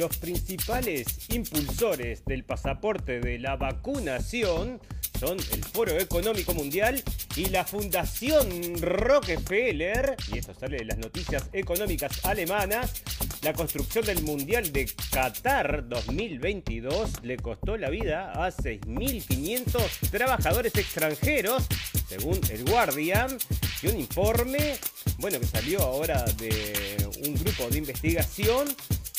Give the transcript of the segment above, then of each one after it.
los principales impulsores del pasaporte de la vacunación son el Foro Económico Mundial y la Fundación Rockefeller, y esto sale de las noticias económicas alemanas, la construcción del Mundial de Qatar 2022 le costó la vida a 6.500 trabajadores extranjeros, según el Guardian, y un informe, bueno, que salió ahora de un grupo de investigación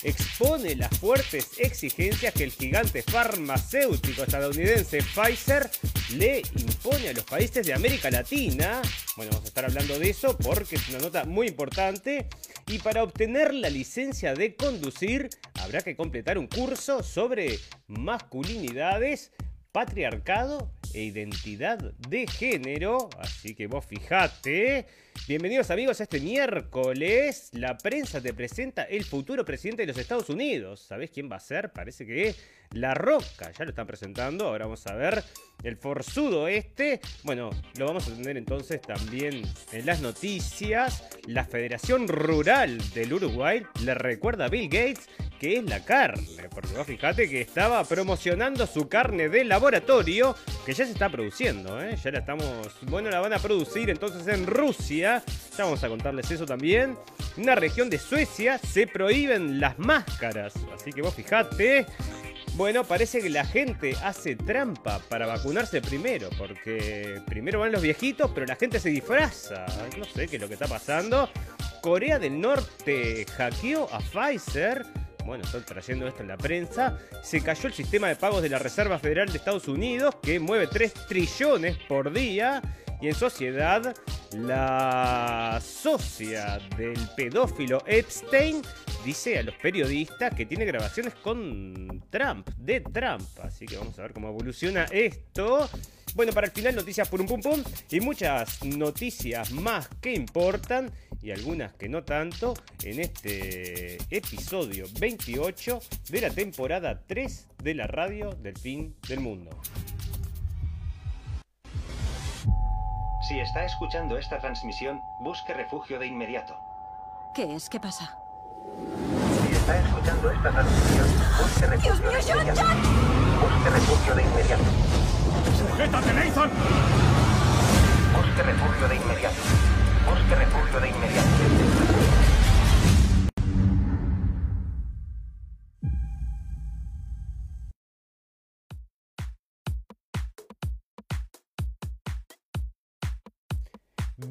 expone las fuertes exigencias que el gigante farmacéutico estadounidense Pfizer le impone a los países de América Latina. Bueno, vamos a estar hablando de eso porque es una nota muy importante. Y para obtener la licencia de conducir habrá que completar un curso sobre masculinidades, patriarcado e identidad de género. Así que vos fijate. Bienvenidos amigos este miércoles. La prensa te presenta el futuro presidente de los Estados Unidos. ¿Sabés quién va a ser? Parece que La Roca. Ya lo están presentando. Ahora vamos a ver el forzudo este. Bueno, lo vamos a tener entonces también en las noticias. La Federación Rural del Uruguay le recuerda a Bill Gates que es la carne. Porque vos fijate que estaba promocionando su carne de laboratorio, que ya se está produciendo, ¿eh? Ya la estamos. Bueno, la van a producir entonces en Rusia. Ya vamos a contarles eso también. En una región de Suecia se prohíben las máscaras. Así que vos fijate. Bueno, parece que la gente hace trampa para vacunarse primero, porque primero van los viejitos, pero la gente se disfraza. No sé qué es lo que está pasando. Corea del Norte hackeó a Pfizer bueno, estoy trayendo esto en la prensa, se cayó el sistema de pagos de la Reserva Federal de Estados Unidos, que mueve 3 trillones por día. Y en sociedad, la socia del pedófilo Epstein dice a los periodistas que tiene grabaciones con Trump, de Trump. Así que vamos a ver cómo evoluciona esto. Bueno, para el final noticias por un pum pum y muchas noticias más que importan y algunas que no tanto en este episodio 28 de la temporada 3 de la radio del fin del mundo. Si está escuchando esta transmisión, busque refugio de inmediato. ¿Qué es? ¿Qué pasa? Si está escuchando esta transmisión, busque refugio ¡Dios mío, de John, inmediato. John! Busque refugio de inmediato. ¡Sujétate, Nathan! Busque refugio de inmediato. Busque refugio de inmediato.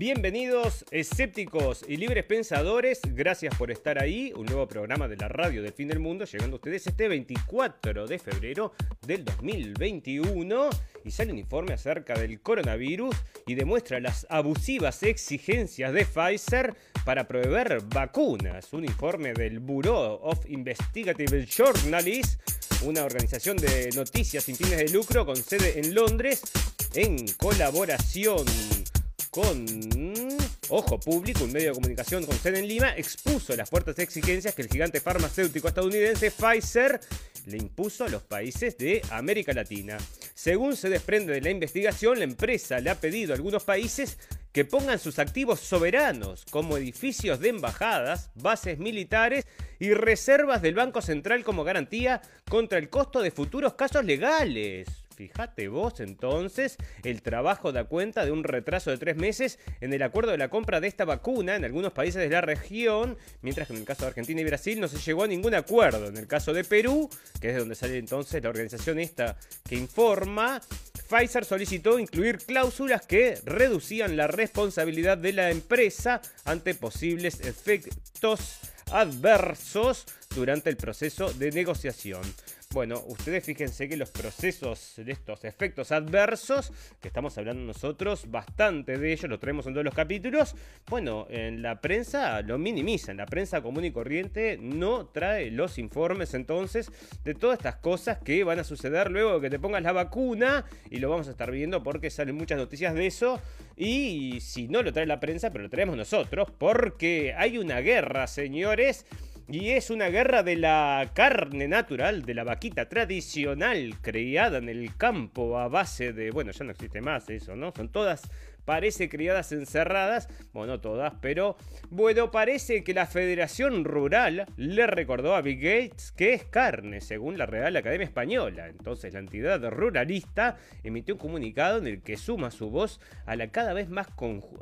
Bienvenidos escépticos y libres pensadores, gracias por estar ahí, un nuevo programa de la radio del fin del mundo, llegando a ustedes este 24 de febrero del 2021 y sale un informe acerca del coronavirus y demuestra las abusivas exigencias de Pfizer para proveer vacunas, un informe del Bureau of Investigative Journalists, una organización de noticias sin fines de lucro con sede en Londres, en colaboración con Ojo Público, un medio de comunicación con sede en Lima, expuso las fuertes exigencias que el gigante farmacéutico estadounidense Pfizer le impuso a los países de América Latina. Según se desprende de la investigación, la empresa le ha pedido a algunos países que pongan sus activos soberanos, como edificios de embajadas, bases militares y reservas del Banco Central como garantía contra el costo de futuros casos legales. Fíjate vos entonces, el trabajo da cuenta de un retraso de tres meses en el acuerdo de la compra de esta vacuna en algunos países de la región, mientras que en el caso de Argentina y Brasil no se llegó a ningún acuerdo. En el caso de Perú, que es de donde sale entonces la organización esta que informa, Pfizer solicitó incluir cláusulas que reducían la responsabilidad de la empresa ante posibles efectos adversos durante el proceso de negociación. Bueno, ustedes fíjense que los procesos de estos efectos adversos, que estamos hablando nosotros bastante de ellos, lo traemos en todos los capítulos, bueno, en la prensa lo minimizan, la prensa común y corriente no trae los informes entonces de todas estas cosas que van a suceder luego de que te pongas la vacuna y lo vamos a estar viendo porque salen muchas noticias de eso y si no lo trae la prensa, pero lo traemos nosotros porque hay una guerra, señores. Y es una guerra de la carne natural, de la vaquita tradicional, criada en el campo a base de, bueno, ya no existe más eso, ¿no? Son todas parece criadas encerradas, bueno, no todas, pero bueno, parece que la Federación Rural le recordó a Bill Gates que es carne, según la Real Academia Española. Entonces, la entidad ruralista emitió un comunicado en el que suma su voz a la cada vez más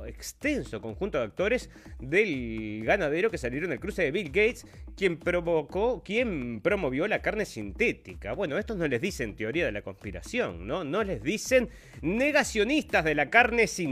extenso conjunto de actores del ganadero que salieron del cruce de Bill Gates, quien provocó, quien promovió la carne sintética. Bueno, estos no les dicen teoría de la conspiración, ¿no? No les dicen negacionistas de la carne sintética.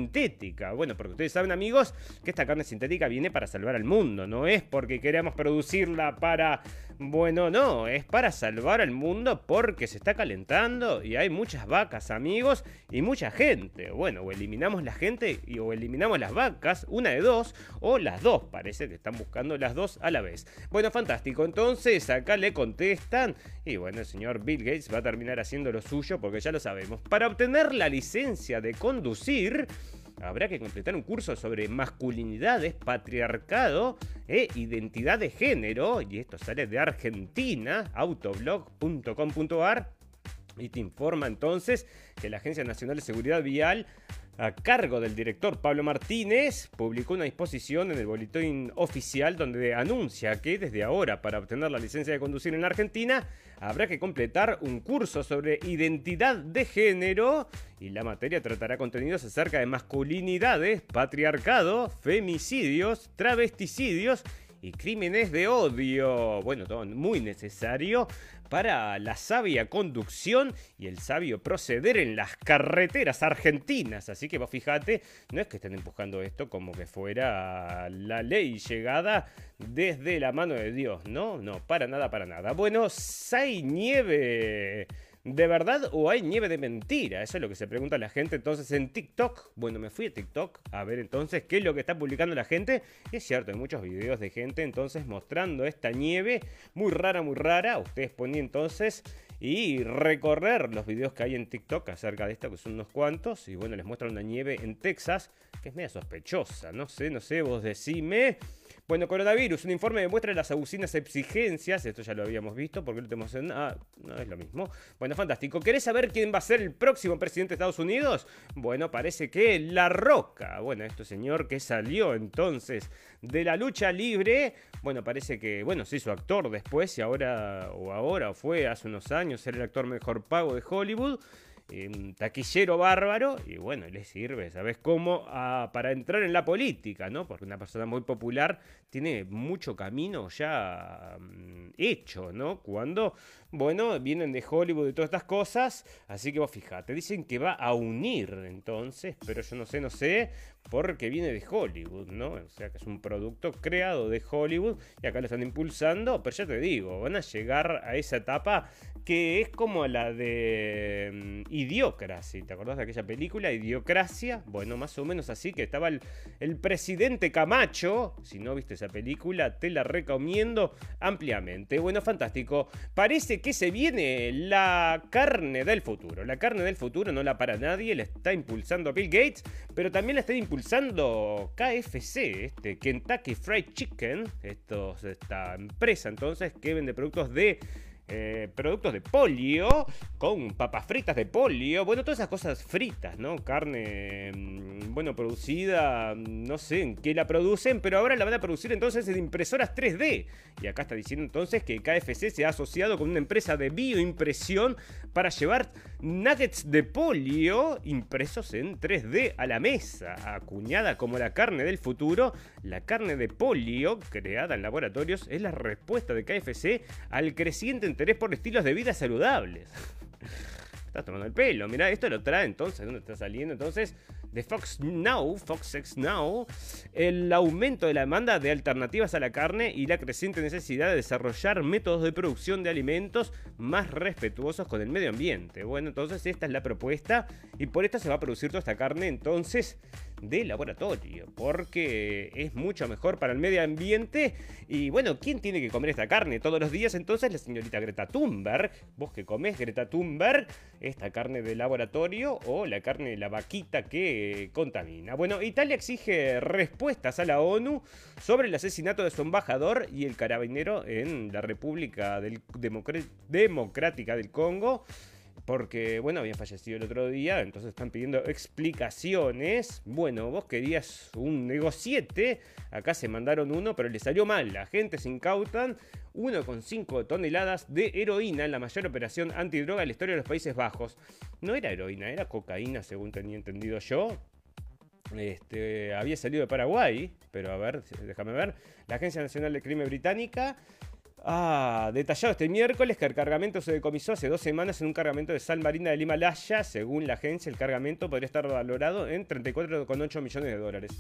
Bueno, porque ustedes saben, amigos, que esta carne sintética viene para salvar al mundo, no es porque queremos producirla para bueno, no, es para salvar al mundo porque se está calentando y hay muchas vacas, amigos, y mucha gente. Bueno, o eliminamos la gente y, o eliminamos las vacas, una de dos, o las dos, parece que están buscando las dos a la vez. Bueno, fantástico, entonces acá le contestan y bueno, el señor Bill Gates va a terminar haciendo lo suyo porque ya lo sabemos. Para obtener la licencia de conducir, habrá que completar un curso sobre masculinidades, patriarcado e identidad de género. Y esto sale de Argentina, autoblog.com.ar. Y te informa entonces que la Agencia Nacional de Seguridad Vial a cargo del director Pablo Martínez, publicó una disposición en el boletín oficial donde anuncia que desde ahora, para obtener la licencia de conducir en la Argentina, habrá que completar un curso sobre identidad de género y la materia tratará contenidos acerca de masculinidades, patriarcado, femicidios, travesticidios y crímenes de odio. Bueno, todo muy necesario para la sabia conducción y el sabio proceder en las carreteras argentinas. Así que vos fíjate, no es que estén empujando esto como que fuera la ley llegada desde la mano de Dios, ¿no? No, para nada, para nada. Bueno, hay nieve ¿De verdad o hay nieve de mentira? Eso es lo que se pregunta la gente entonces en TikTok. Bueno, me fui a TikTok a ver entonces qué es lo que está publicando la gente. Y es cierto, hay muchos videos de gente entonces mostrando esta nieve muy rara, muy rara. Ustedes ponen entonces y recorrer los videos que hay en TikTok acerca de esto, que son unos cuantos. Y bueno, les muestran una nieve en Texas que es media sospechosa. No sé, no sé, vos decime. Bueno, coronavirus, un informe demuestra las abusinas exigencias. Esto ya lo habíamos visto, porque lo tenemos en. Ah, no es lo mismo. Bueno, fantástico. ¿Querés saber quién va a ser el próximo presidente de Estados Unidos? Bueno, parece que La Roca. Bueno, este señor que salió entonces de la lucha libre. Bueno, parece que, bueno, se hizo actor después y ahora, o ahora, o fue hace unos años, ser el actor mejor pago de Hollywood un taquillero bárbaro y bueno, le sirve, ¿sabes cómo? Para entrar en la política, ¿no? Porque una persona muy popular tiene mucho camino ya mm, hecho, ¿no? Cuando, bueno, vienen de Hollywood y todas estas cosas, así que vos fijate, dicen que va a unir entonces, pero yo no sé, no sé, porque viene de Hollywood, ¿no? O sea que es un producto creado de Hollywood y acá lo están impulsando, pero ya te digo, van a llegar a esa etapa que es como la de mm, Idiocracia. ¿Te acordás de aquella película, Idiocracia? Bueno, más o menos así, que estaba el, el presidente Camacho. Si no viste esa película, te la recomiendo ampliamente. Bueno, fantástico. Parece que se viene la carne del futuro. La carne del futuro no la para nadie, la está impulsando Bill Gates, pero también la está impulsando KFC, este Kentucky Fried Chicken, esta empresa entonces que vende productos de eh, productos de polio, con papas fritas de polio, bueno, todas esas cosas fritas, ¿no? Carne, mm, bueno, producida, mm, no sé en qué la producen, pero ahora la van a producir entonces en impresoras 3D. Y acá está diciendo entonces que KFC se ha asociado con una empresa de bioimpresión para llevar nuggets de polio impresos en 3D a la mesa, acuñada como la carne del futuro. La carne de polio, creada en laboratorios, es la respuesta de KFC al creciente interés por estilos de vida saludables. Estás tomando el pelo. Mira, esto lo trae entonces. ¿Dónde está saliendo? Entonces, de Fox Now, Fox Now, el aumento de la demanda de alternativas a la carne y la creciente necesidad de desarrollar métodos de producción de alimentos más respetuosos con el medio ambiente. Bueno, entonces esta es la propuesta y por esta se va a producir toda esta carne entonces de laboratorio, porque es mucho mejor para el medio ambiente. Y bueno, ¿quién tiene que comer esta carne todos los días? Entonces la señorita Greta Thunberg, vos que comés Greta Thunberg, esta carne de laboratorio o la carne de la vaquita que contamina. Bueno, Italia exige respuestas a la ONU sobre el asesinato de su embajador y el carabinero en la República Democrática del Congo porque, bueno, había fallecido el otro día, entonces están pidiendo explicaciones. Bueno, vos querías un negociete, acá se mandaron uno, pero le salió mal. La gente se incautan 1,5 toneladas de heroína, la mayor operación antidroga de la historia de los Países Bajos. No era heroína, era cocaína, según tenía entendido yo. Este, había salido de Paraguay, pero a ver, déjame ver. La Agencia Nacional de Crimen Británica Ah, detallado este miércoles que el cargamento se decomisó hace dos semanas en un cargamento de sal marina del Himalaya. Según la agencia, el cargamento podría estar valorado en 34,8 millones de dólares.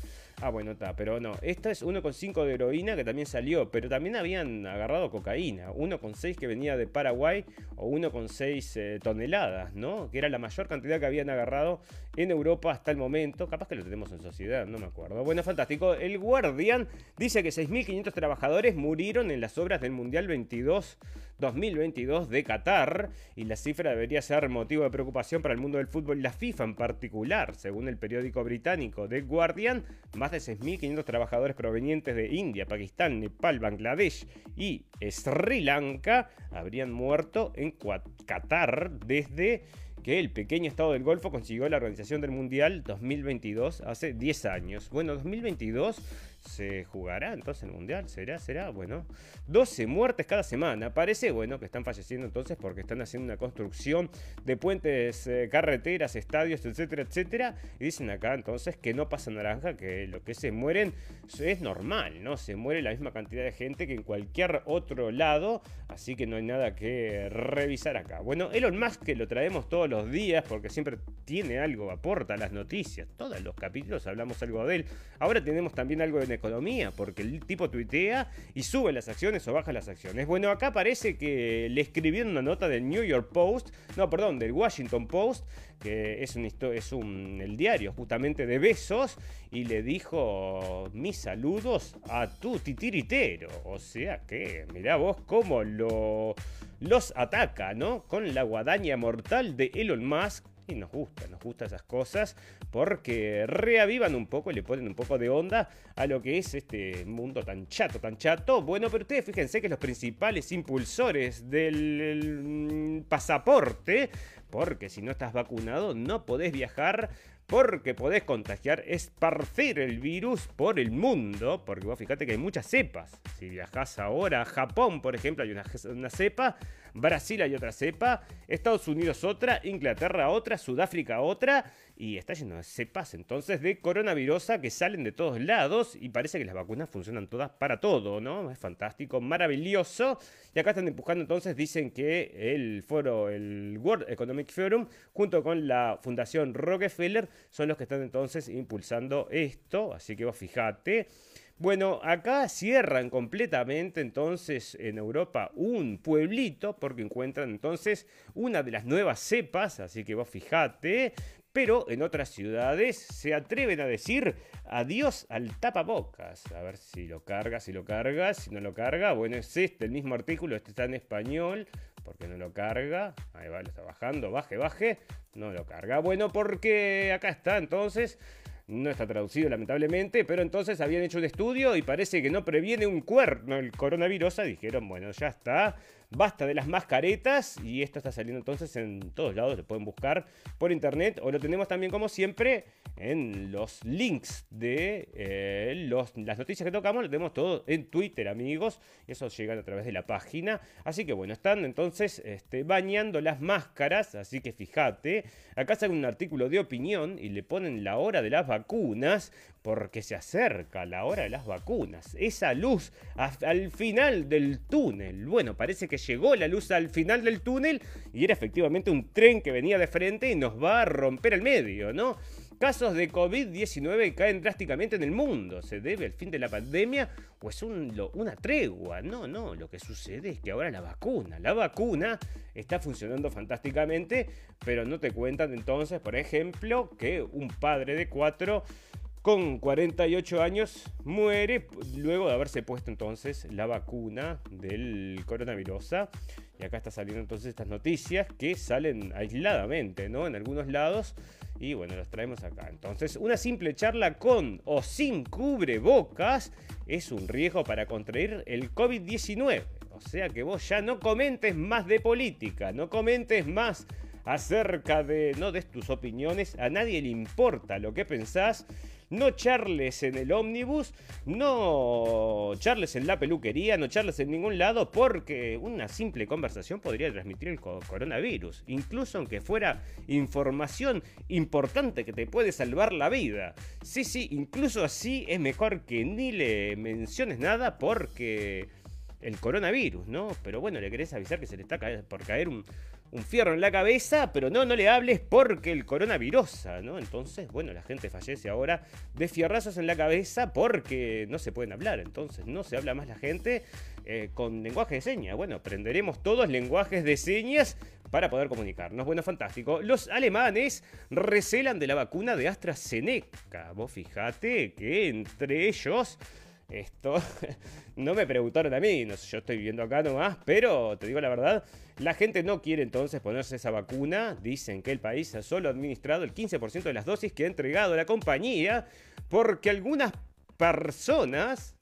Ah, bueno, está, pero no. Esta es 1,5 de heroína que también salió, pero también habían agarrado cocaína. 1,6 que venía de Paraguay o 1,6 eh, toneladas, ¿no? Que era la mayor cantidad que habían agarrado en Europa hasta el momento. Capaz que lo tenemos en sociedad, no me acuerdo. Bueno, fantástico. El Guardian dice que 6.500 trabajadores murieron en las obras del Mundial 22 2022 de Qatar y la cifra debería ser motivo de preocupación para el mundo del fútbol y la FIFA en particular. Según el periódico británico The Guardian, más de 6.500 trabajadores provenientes de India, Pakistán, Nepal, Bangladesh y Sri Lanka habrían muerto en Qatar desde que el pequeño estado del Golfo consiguió la organización del Mundial 2022 hace 10 años. Bueno, 2022 se jugará entonces el mundial, será, será, bueno, 12 muertes cada semana, parece bueno que están falleciendo entonces porque están haciendo una construcción de puentes, eh, carreteras, estadios, etcétera, etcétera, y dicen acá entonces que no pasa naranja, que lo que se mueren es normal, ¿no? Se muere la misma cantidad de gente que en cualquier otro lado, así que no hay nada que revisar acá. Bueno, Elon Musk que lo traemos todos los días porque siempre tiene algo, aporta las noticias, todos los capítulos hablamos algo de él. Ahora tenemos también algo de economía, porque el tipo tuitea y sube las acciones o baja las acciones. Bueno, acá parece que le escribieron una nota del New York Post, no, perdón, del Washington Post, que es un, es un el diario justamente de besos, y le dijo mis saludos a tu titiritero. O sea que, mirá vos cómo lo, los ataca, ¿no? Con la guadaña mortal de Elon Musk y nos gusta, nos gusta esas cosas porque reavivan un poco y le ponen un poco de onda a lo que es este mundo tan chato, tan chato. Bueno, pero ustedes fíjense que los principales impulsores del mm, pasaporte, porque si no estás vacunado no podés viajar porque podés contagiar, esparcir el virus por el mundo, porque vos fíjate que hay muchas cepas. Si viajás ahora a Japón, por ejemplo, hay una cepa, Brasil hay otra cepa, Estados Unidos otra, Inglaterra otra, Sudáfrica otra, y está lleno de cepas entonces de coronavirus que salen de todos lados y parece que las vacunas funcionan todas para todo, ¿no? Es fantástico, maravilloso. Y acá están empujando entonces, dicen que el foro, el World Economic Forum, junto con la Fundación Rockefeller, son los que están entonces impulsando esto, así que vos fijate. Bueno, acá cierran completamente entonces en Europa un pueblito porque encuentran entonces una de las nuevas cepas, así que vos fijate, pero en otras ciudades se atreven a decir adiós al tapabocas. A ver si lo carga, si lo carga, si no lo carga. Bueno, es este, el mismo artículo, este está en español, porque no lo carga. Ahí va, lo está bajando, baje, baje, no lo carga. Bueno, porque acá está entonces. No está traducido lamentablemente, pero entonces habían hecho un estudio y parece que no previene un cuerno el coronavirus. Dijeron, bueno, ya está, Basta de las mascaretas y esto está saliendo entonces en todos lados, lo pueden buscar por internet o lo tenemos también como siempre en los links de eh, los, las noticias que tocamos, lo tenemos todo en Twitter amigos, eso llegan a través de la página, así que bueno, están entonces este, bañando las máscaras, así que fíjate, acá sale un artículo de opinión y le ponen la hora de las vacunas, porque se acerca la hora de las vacunas, esa luz al final del túnel, bueno, parece que llegó la luz al final del túnel y era efectivamente un tren que venía de frente y nos va a romper el medio, ¿no? Casos de COVID-19 caen drásticamente en el mundo. ¿Se debe al fin de la pandemia o es una tregua? No, no, lo que sucede es que ahora la vacuna, la vacuna está funcionando fantásticamente, pero no te cuentan entonces, por ejemplo, que un padre de cuatro con 48 años muere luego de haberse puesto entonces la vacuna del coronavirus. Y acá está saliendo entonces estas noticias que salen aisladamente, ¿no? En algunos lados. Y bueno, los traemos acá. Entonces, una simple charla con o sin cubrebocas es un riesgo para contraer el COVID-19. O sea que vos ya no comentes más de política, no comentes más acerca de, no des tus opiniones, a nadie le importa lo que pensás, no charles en el ómnibus, no charles en la peluquería, no charles en ningún lado, porque una simple conversación podría transmitir el coronavirus, incluso aunque fuera información importante que te puede salvar la vida. Sí, sí, incluso así es mejor que ni le menciones nada porque el coronavirus, ¿no? Pero bueno, le querés avisar que se le está por caer un, un fierro en la cabeza, pero no, no le hables porque el coronavirus, ¿no? Entonces, bueno, la gente fallece ahora de fierrazos en la cabeza porque no se pueden hablar, entonces no se habla más la gente eh, con lenguaje de señas. Bueno, aprenderemos todos lenguajes de señas para poder comunicarnos. Bueno, fantástico. Los alemanes recelan de la vacuna de AstraZeneca. Vos fijate que entre ellos esto no me preguntaron a mí, no sé, yo estoy viviendo acá nomás, pero te digo la verdad, la gente no quiere entonces ponerse esa vacuna. Dicen que el país ha solo administrado el 15% de las dosis que ha entregado la compañía porque algunas personas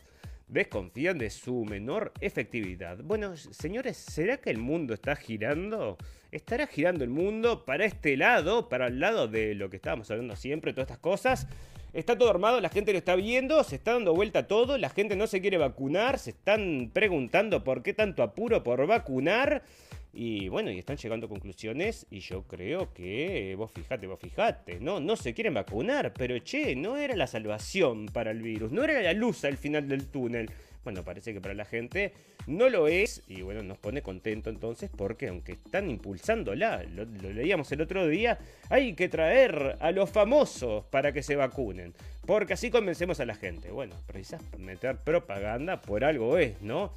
desconfían de su menor efectividad. Bueno, señores, ¿será que el mundo está girando? ¿Estará girando el mundo para este lado, para el lado de lo que estábamos hablando siempre, todas estas cosas? Está todo armado, la gente lo está viendo, se está dando vuelta todo, la gente no se quiere vacunar, se están preguntando por qué tanto apuro por vacunar. Y bueno, y están llegando a conclusiones y yo creo que, vos fijate, vos fijate, ¿no? No se quieren vacunar, pero che, no era la salvación para el virus, no era la luz al final del túnel. Bueno, parece que para la gente no lo es y bueno, nos pone contento entonces porque aunque están impulsándola, lo, leíamos el otro día, hay que traer a los famosos para que se vacunen, porque así convencemos a la gente. Bueno, precisas meter propaganda por algo es, ¿no?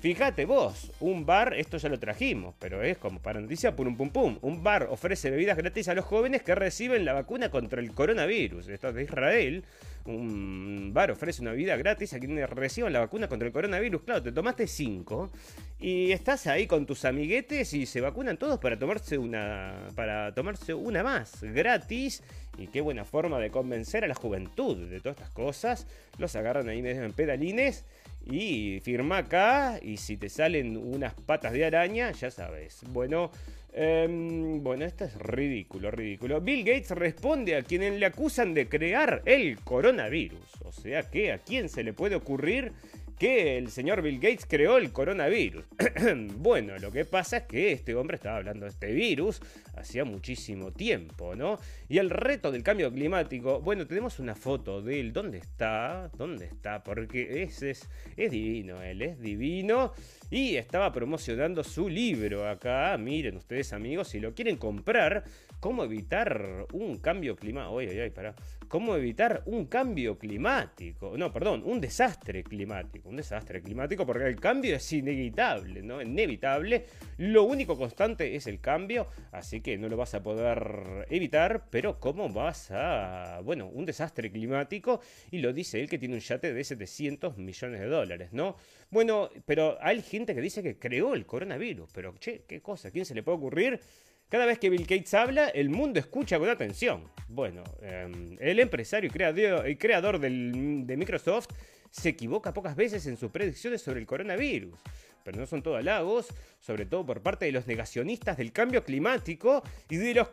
Fíjate vos, un bar, esto ya lo trajimos, pero es como para noticia, pum pum pum. Un bar ofrece bebidas gratis a los jóvenes que reciben la vacuna contra el coronavirus. Esto es de Israel. Un bar ofrece una bebida gratis a quienes reciban la vacuna contra el coronavirus. Claro, te tomaste cinco y estás ahí con tus amiguetes y se vacunan todos para tomarse una, para tomarse una más gratis. Y qué buena forma de convencer a la juventud de todas estas cosas. Los agarran ahí medio en pedalines y firma acá y si te salen unas patas de araña, ya sabes. Bueno, em, bueno, esto es ridículo, ridículo. Bill Gates responde a quienes le acusan de crear el coronavirus. O sea que a quién se le puede ocurrir que el señor Bill Gates creó el coronavirus. bueno, lo que pasa es que este hombre estaba hablando de este virus hacía muchísimo tiempo, ¿no? Y el reto del cambio climático, bueno, tenemos una foto de él. ¿Dónde está? ¿Dónde está? Porque es, es, es divino, él es divino. Y estaba promocionando su libro acá. Miren ustedes, amigos, si lo quieren comprar, ¿cómo evitar un cambio climático? Oye, oye, para. ¿Cómo evitar un cambio climático? No, perdón, un desastre climático un desastre climático porque el cambio es inevitable, ¿no? Inevitable. Lo único constante es el cambio, así que no lo vas a poder evitar, pero ¿cómo vas a... Bueno, un desastre climático y lo dice él que tiene un yate de 700 millones de dólares, ¿no? Bueno, pero hay gente que dice que creó el coronavirus, pero che, ¿qué cosa? quién se le puede ocurrir? Cada vez que Bill Gates habla, el mundo escucha con atención. Bueno, em, el empresario y creador, creador de Microsoft se equivoca pocas veces en sus predicciones sobre el coronavirus. Pero no son todo halagos, sobre todo por parte de los negacionistas del cambio climático y de los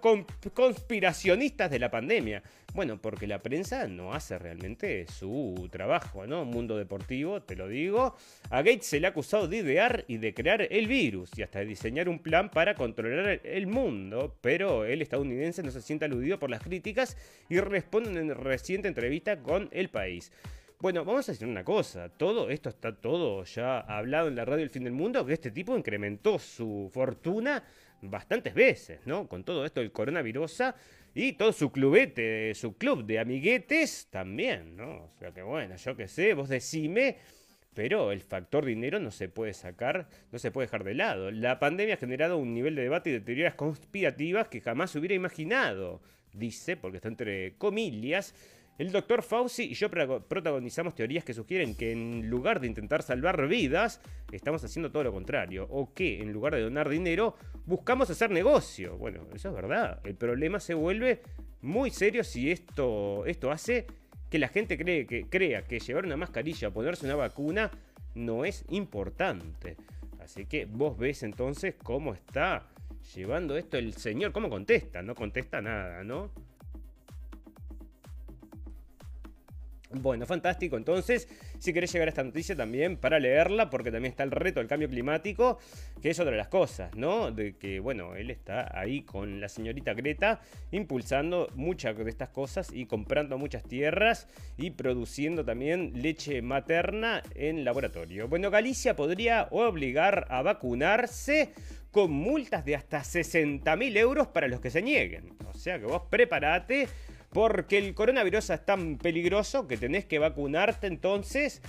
conspiracionistas de la pandemia. Bueno, porque la prensa no hace realmente su trabajo, ¿no? Mundo deportivo, te lo digo. A Gates se le ha acusado de idear y de crear el virus y hasta de diseñar un plan para controlar el mundo, pero el estadounidense no se siente aludido por las críticas y responde en reciente entrevista con El País. Bueno, vamos a decir una cosa, todo esto está todo ya hablado en la radio El Fin del Mundo, que este tipo incrementó su fortuna bastantes veces, ¿no? Con todo esto del coronavirus y todo su clubete, su club de amiguetes también, ¿no? O sea que bueno, yo qué sé, vos decime, pero el factor dinero no se puede sacar, no se puede dejar de lado. La pandemia ha generado un nivel de debate y de teorías conspirativas que jamás hubiera imaginado, dice, porque está entre comillas, el doctor Fauci y yo protagonizamos teorías que sugieren que en lugar de intentar salvar vidas, estamos haciendo todo lo contrario. O que en lugar de donar dinero, buscamos hacer negocio. Bueno, eso es verdad. El problema se vuelve muy serio si esto, esto hace que la gente cree que, crea que llevar una mascarilla o ponerse una vacuna no es importante. Así que vos ves entonces cómo está llevando esto el señor. ¿Cómo contesta? No contesta nada, ¿no? Bueno, fantástico. Entonces, si querés llegar a esta noticia también para leerla, porque también está el reto del cambio climático, que es otra de las cosas, ¿no? De que, bueno, él está ahí con la señorita Greta, impulsando muchas de estas cosas y comprando muchas tierras y produciendo también leche materna en laboratorio. Bueno, Galicia podría obligar a vacunarse con multas de hasta 60 mil euros para los que se nieguen. O sea que vos preparate porque el coronavirus es tan peligroso que tenés que vacunarte entonces.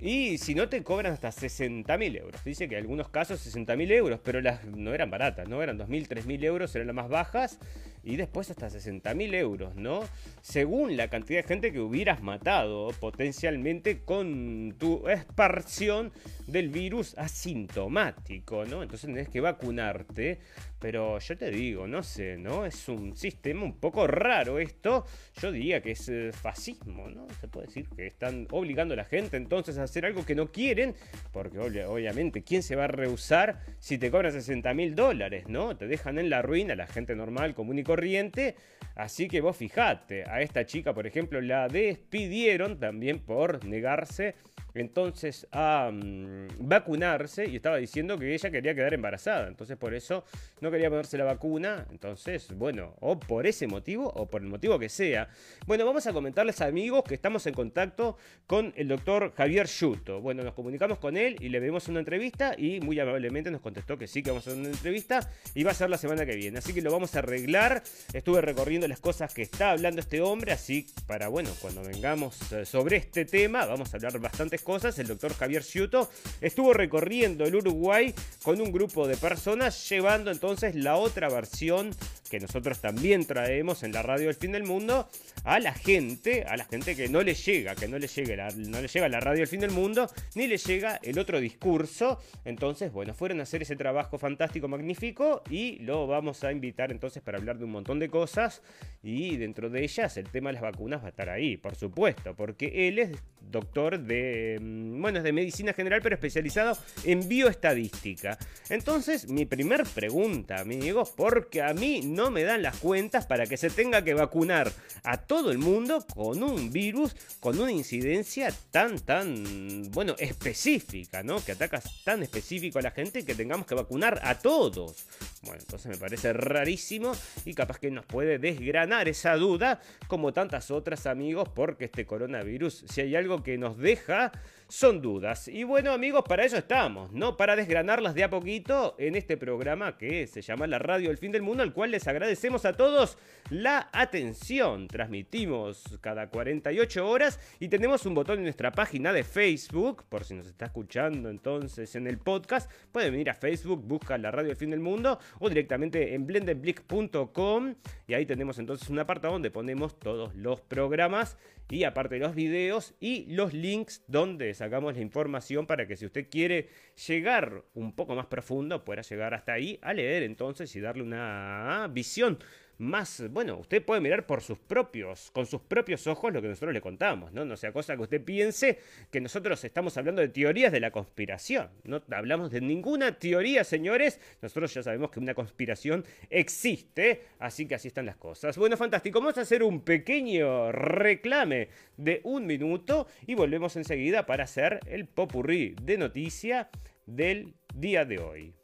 Y si no te cobran hasta 60 mil euros. Dice que en algunos casos 60 mil euros, pero las no eran baratas, ¿no? Eran 2.000, 3.000 euros, eran las más bajas. Y después hasta 60 mil euros, ¿no? Según la cantidad de gente que hubieras matado potencialmente con tu esparción del virus asintomático, ¿no? Entonces tenés que vacunarte pero yo te digo, no sé, ¿no? Es un sistema un poco raro esto. Yo diría que es eh, fascismo, ¿no? Se puede decir que están obligando a la gente entonces a hacer algo que no quieren, porque obviamente, ¿quién se va a rehusar si te cobran 60 mil dólares, ¿no? Te dejan en la ruina la gente normal, común y corriente. Así que vos fijate, a esta chica, por ejemplo, la despidieron también por negarse entonces a mm, vacunarse y estaba diciendo que ella quería quedar embarazada. Entonces por eso no quería ponerse la vacuna. Entonces, bueno, o por ese motivo o por el motivo que sea. Bueno, vamos a comentarles amigos que estamos en contacto con el doctor Javier Yuto. Bueno, nos comunicamos con él y le vimos una entrevista y muy amablemente nos contestó que sí que vamos a hacer una entrevista y va a ser la semana que viene. Así que lo vamos a arreglar. Estuve recorriendo las cosas que está hablando este hombre, así para, bueno, cuando vengamos eh, sobre este tema, vamos a hablar bastantes cosas. El doctor Javier Ciuto estuvo recorriendo el Uruguay con un grupo de personas, llevando entonces la otra versión que nosotros también traemos en la radio del fin del mundo a la gente, a la gente que no le llega, que no le llegue la, no le llega la radio del fin del mundo, ni le llega el otro discurso. Entonces, bueno, fueron a hacer ese trabajo fantástico, magnífico, y lo vamos a invitar entonces para hablar de un montón de cosas. Y dentro de ellas, el tema de las vacunas va a estar ahí, por supuesto, porque él es doctor de, mm, bueno, es de medicina general, pero especializado en bioestadística. Entonces, mi primer pregunta, amigos, porque a mí no me dan las cuentas para que se tenga que vacunar a todo el mundo con un virus, con una incidencia tan, tan, bueno, específica, ¿no? Que ataca tan específico a la gente que tengamos que vacunar a todos. Bueno, entonces me parece rarísimo y capaz que nos puede desgranar esa duda, como tantas otras amigos, porque este coronavirus, si hay algo que nos deja son dudas. Y bueno amigos, para eso estamos, ¿no? Para desgranarlas de a poquito en este programa que se llama La Radio del Fin del Mundo, al cual les agradecemos a todos la atención. Transmitimos cada 48 horas y tenemos un botón en nuestra página de Facebook, por si nos está escuchando entonces en el podcast, pueden venir a Facebook, busca La Radio del Fin del Mundo o directamente en blendenblick.com y ahí tenemos entonces un apartado donde ponemos todos los programas y aparte los videos y los links donde sacamos la información para que si usted quiere llegar un poco más profundo, pueda llegar hasta ahí a leer entonces y darle una visión más, bueno, usted puede mirar por sus propios, con sus propios ojos lo que nosotros le contamos, ¿no? No sea cosa que usted piense que nosotros estamos hablando de teorías de la conspiración. No hablamos de ninguna teoría, señores. Nosotros ya sabemos que una conspiración existe, así que así están las cosas. Bueno, fantástico. Vamos a hacer un pequeño reclame de un minuto y volvemos enseguida para hacer el popurrí de noticia del día de hoy.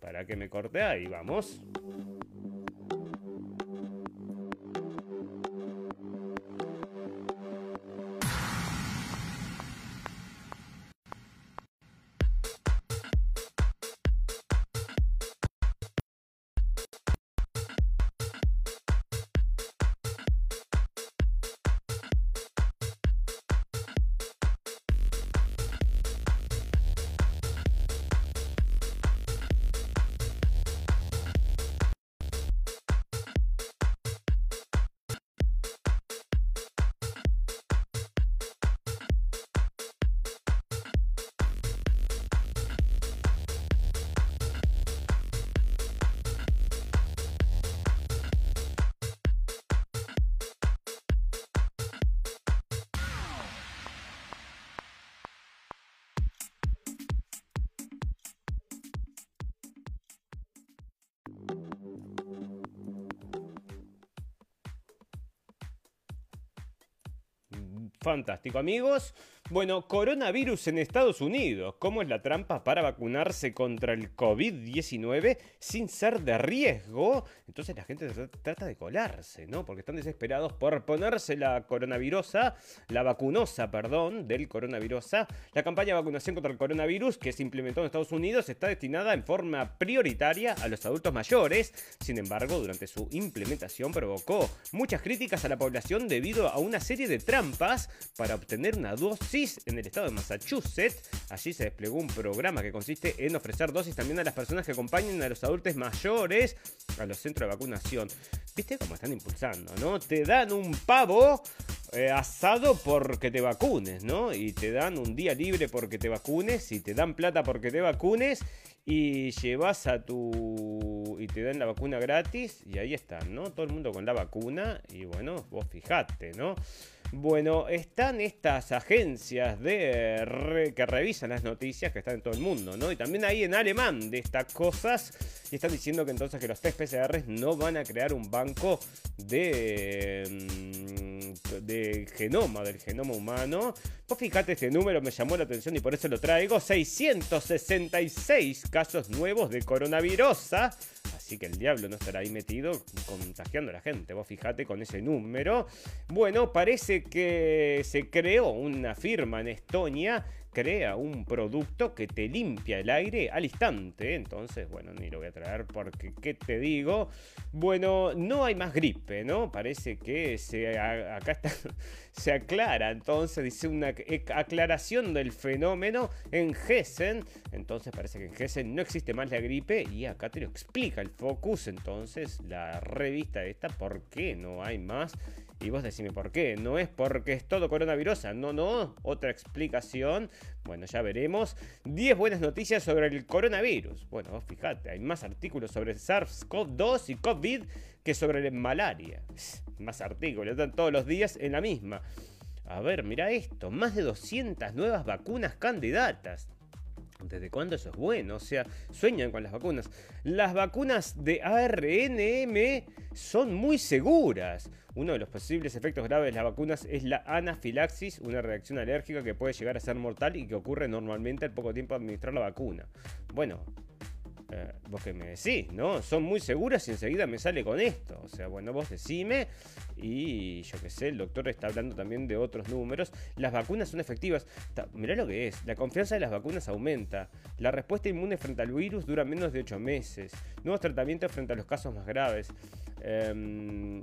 Para que me corte ahí, vamos. Fantástico, amigos. Bueno, coronavirus en Estados Unidos. ¿Cómo es la trampa para vacunarse contra el COVID-19 sin ser de riesgo? Entonces la gente trata de colarse, ¿no? Porque están desesperados por ponerse la coronavirosa, la vacunosa, perdón, del coronavirosa. La campaña de vacunación contra el coronavirus que se implementó en Estados Unidos está destinada en forma prioritaria a los adultos mayores. Sin embargo, durante su implementación provocó muchas críticas a la población debido a una serie de trampas para obtener una dosis en el estado de Massachusetts. Allí se desplegó un programa que consiste en ofrecer dosis también a las personas que acompañen a los adultos mayores a los centros de vacunación. ¿Viste cómo están impulsando, no? Te dan un pavo eh, asado porque te vacunes, ¿no? Y te dan un día libre porque te vacunes y te dan plata porque te vacunes y llevas a tu... y te dan la vacuna gratis y ahí están, ¿no? Todo el mundo con la vacuna y bueno, vos fijate, ¿no? Bueno, están estas agencias de que revisan las noticias que están en todo el mundo, ¿no? Y también ahí en alemán de estas cosas. Y están diciendo que entonces que los test PCR no van a crear un banco de, mm, de genoma, del genoma humano. Pues fíjate, este número me llamó la atención y por eso lo traigo. 666 casos nuevos de coronavirus. Así que el diablo no estará ahí metido contagiando a la gente. Vos fijate con ese número. Bueno, parece que se creó una firma en Estonia crea un producto que te limpia el aire al instante. Entonces, bueno, ni lo voy a traer porque, ¿qué te digo? Bueno, no hay más gripe, ¿no? Parece que se, acá está, se aclara. Entonces, dice una aclaración del fenómeno en Hessen. Entonces, parece que en Hessen no existe más la gripe y acá te lo explica el Focus. Entonces, la revista esta, ¿por qué no hay más? Y vos decime por qué. No es porque es todo coronavirus. No, no. Otra explicación. Bueno, ya veremos. 10 buenas noticias sobre el coronavirus. Bueno, vos fijate, hay más artículos sobre SARS-CoV-2 y COVID que sobre la malaria. Más artículos, están todos los días en la misma. A ver, mira esto. Más de 200 nuevas vacunas candidatas. ¿Desde cuándo eso es bueno? O sea, sueñan con las vacunas. Las vacunas de ARNM son muy seguras. Uno de los posibles efectos graves de las vacunas es la anafilaxis, una reacción alérgica que puede llegar a ser mortal y que ocurre normalmente al poco tiempo de administrar la vacuna. Bueno, eh, vos que me decís, ¿no? Son muy seguras y enseguida me sale con esto. O sea, bueno, vos decime y yo qué sé, el doctor está hablando también de otros números. Las vacunas son efectivas. mirá lo que es. La confianza de las vacunas aumenta. La respuesta inmune frente al virus dura menos de 8 meses. Nuevos tratamientos frente a los casos más graves. Em,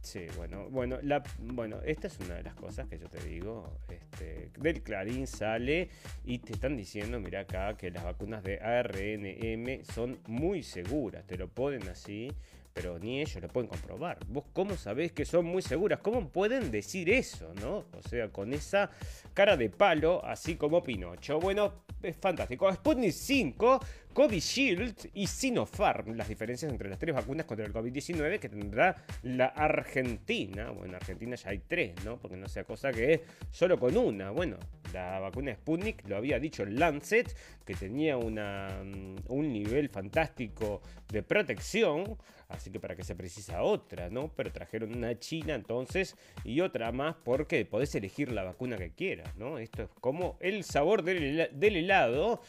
sí, bueno, bueno, bueno, esta es una de las cosas que yo te digo. Este, del Clarín sale y te están diciendo, mira acá, que las vacunas de ARNM son muy seguras. Te lo ponen así pero ni ellos lo pueden comprobar. ¿Vos cómo sabés que son muy seguras? ¿Cómo pueden decir eso, no? O sea, con esa cara de palo, así como Pinocho. Bueno, es fantástico. Sputnik 5, Covishield y Sinopharm. Las diferencias entre las tres vacunas contra el COVID-19 que tendrá la Argentina. Bueno, en Argentina ya hay tres, ¿no? Porque no sea cosa que es solo con una. Bueno, la vacuna Sputnik lo había dicho Lancet, que tenía mm, un nivel fantástico de protección Así que para que se precisa otra, ¿no? Pero trajeron una china entonces y otra más porque podés elegir la vacuna que quieras, ¿no? Esto es como el sabor del, del helado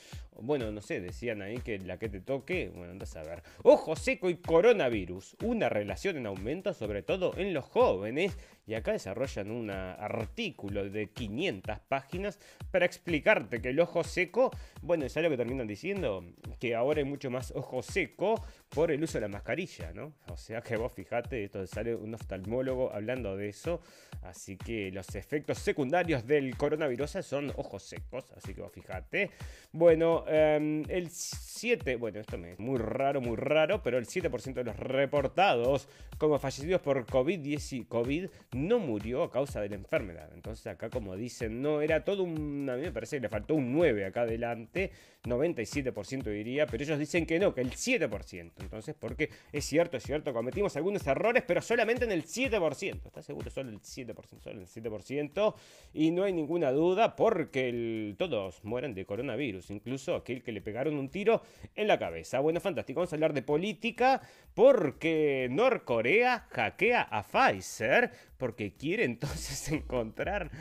bueno, no sé, decían ahí que la que te toque, bueno, andas a ver. Ojo seco y coronavirus, una relación en aumento, sobre todo en los jóvenes. Y acá desarrollan un artículo de 500 páginas para explicarte que el ojo seco, bueno, es algo que terminan diciendo, que ahora hay mucho más ojo seco por el uso de la mascarilla, ¿no? O sea que vos fijate, esto sale un oftalmólogo hablando de eso, así que los efectos secundarios del coronavirus son ojos secos, así que vos fijate. Bueno, Em, el 7, bueno, esto es muy raro, muy raro, pero el 7% de los reportados como fallecidos por COVID-19 COVID no murió a causa de la enfermedad. Entonces acá como dicen, no, era todo un, a mí me parece que le faltó un 9 acá adelante, 97% diría, pero ellos dicen que no, que el 7%. Entonces, porque es cierto, es cierto, cometimos algunos errores, pero solamente en el 7%. ¿Estás seguro? Solo el 7%, solo el 7%. Y no hay ninguna duda porque todos mueren de coronavirus, incluso aquel que le pegaron un tiro en la cabeza. Bueno, fantástico, vamos a hablar de política porque Norcorea hackea a Pfizer porque quiere entonces encontrar,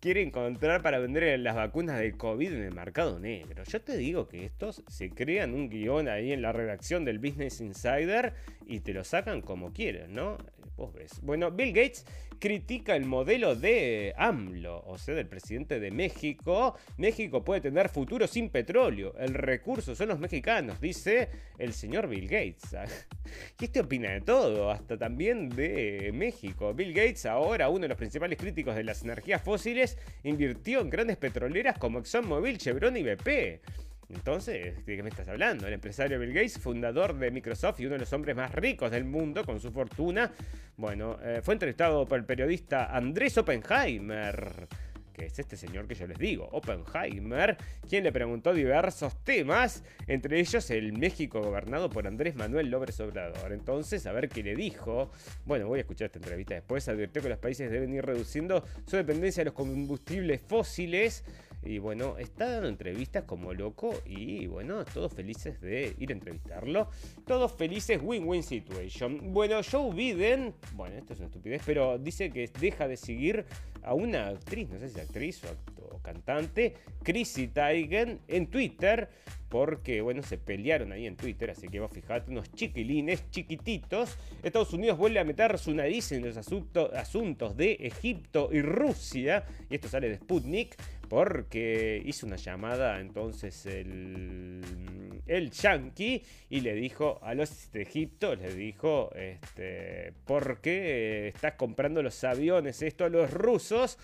quiere encontrar para vender las vacunas del COVID en el mercado negro. Yo te digo que estos se crean un guion ahí en la redacción del Business Insider y te lo sacan como quieren, ¿no? Vos ves. Bueno, Bill Gates critica el modelo de AMLO, o sea, del presidente de México. México puede tener futuro sin petróleo. El recurso son los mexicanos, dice el señor Bill Gates. Y este opina de todo, hasta también de México. Bill Gates, ahora uno de los principales críticos de las energías fósiles, invirtió en grandes petroleras como ExxonMobil, Chevron y BP. Entonces, ¿de qué me estás hablando? El empresario Bill Gates, fundador de Microsoft y uno de los hombres más ricos del mundo con su fortuna, bueno, eh, fue entrevistado por el periodista Andrés Oppenheimer que es este señor que yo les digo, Oppenheimer, quien le preguntó diversos temas, entre ellos el México gobernado por Andrés Manuel López Obrador. Entonces, a ver qué le dijo. Bueno, voy a escuchar esta entrevista después. Advirtió que los países deben ir reduciendo su dependencia de los combustibles fósiles y bueno, está dando entrevistas como loco y bueno, todos felices de ir a entrevistarlo. Todos felices, win-win situation. Bueno, Joe Biden, bueno, esto es una estupidez, pero dice que deja de seguir a una actriz, no sé si actriz o, cantante, Chrissy Teigen, en Twitter porque, bueno, se pelearon ahí en Twitter, así que vos fijate, unos chiquilines chiquititos. Estados Unidos vuelve a meter su nariz en los asuntos de Egipto y Rusia, y esto sale de Sputnik, porque hizo una llamada entonces el, el yankee y le dijo a los de Egipto, le dijo, este, ¿por qué estás comprando los aviones esto a los rusos?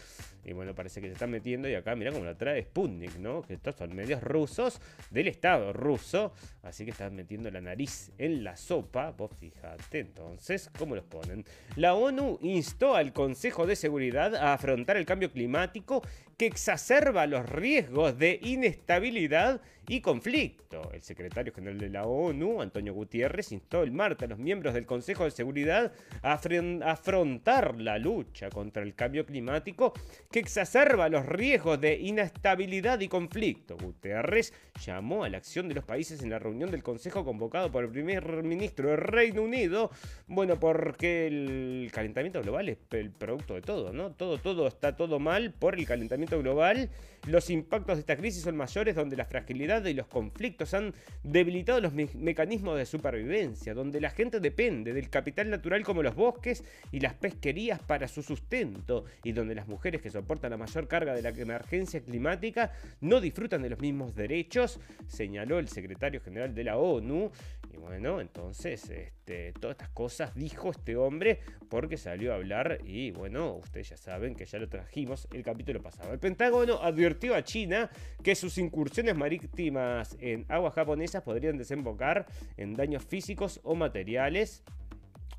Y bueno, parece que se están metiendo y acá mira cómo la trae Sputnik, ¿no? Que estos son medios rusos del Estado ruso, así que están metiendo la nariz en la sopa, vos fíjate entonces cómo los ponen. La ONU instó al Consejo de Seguridad a afrontar el cambio climático que exacerba los riesgos de inestabilidad y conflicto. El secretario general de la ONU, Antonio Gutiérrez, instó el martes a los miembros del Consejo de Seguridad a afrontar la lucha contra el cambio climático que exacerba los riesgos de inestabilidad y conflicto. Guterres llamó a la acción de los países en la reunión del Consejo convocado por el primer ministro del Reino Unido. Bueno, porque el calentamiento global es el producto de todo, ¿no? Todo, todo está todo mal por el calentamiento global. Los impactos de esta crisis son mayores donde la fragilidad y los conflictos han debilitado los mecanismos de supervivencia, donde la gente depende del capital natural como los bosques y las pesquerías para su sustento, y donde las mujeres que son soporta la mayor carga de la emergencia climática no disfrutan de los mismos derechos, señaló el secretario general de la ONU. Y bueno, entonces, este, todas estas cosas dijo este hombre porque salió a hablar y bueno, ustedes ya saben que ya lo trajimos el capítulo pasado. El Pentágono advirtió a China que sus incursiones marítimas en aguas japonesas podrían desembocar en daños físicos o materiales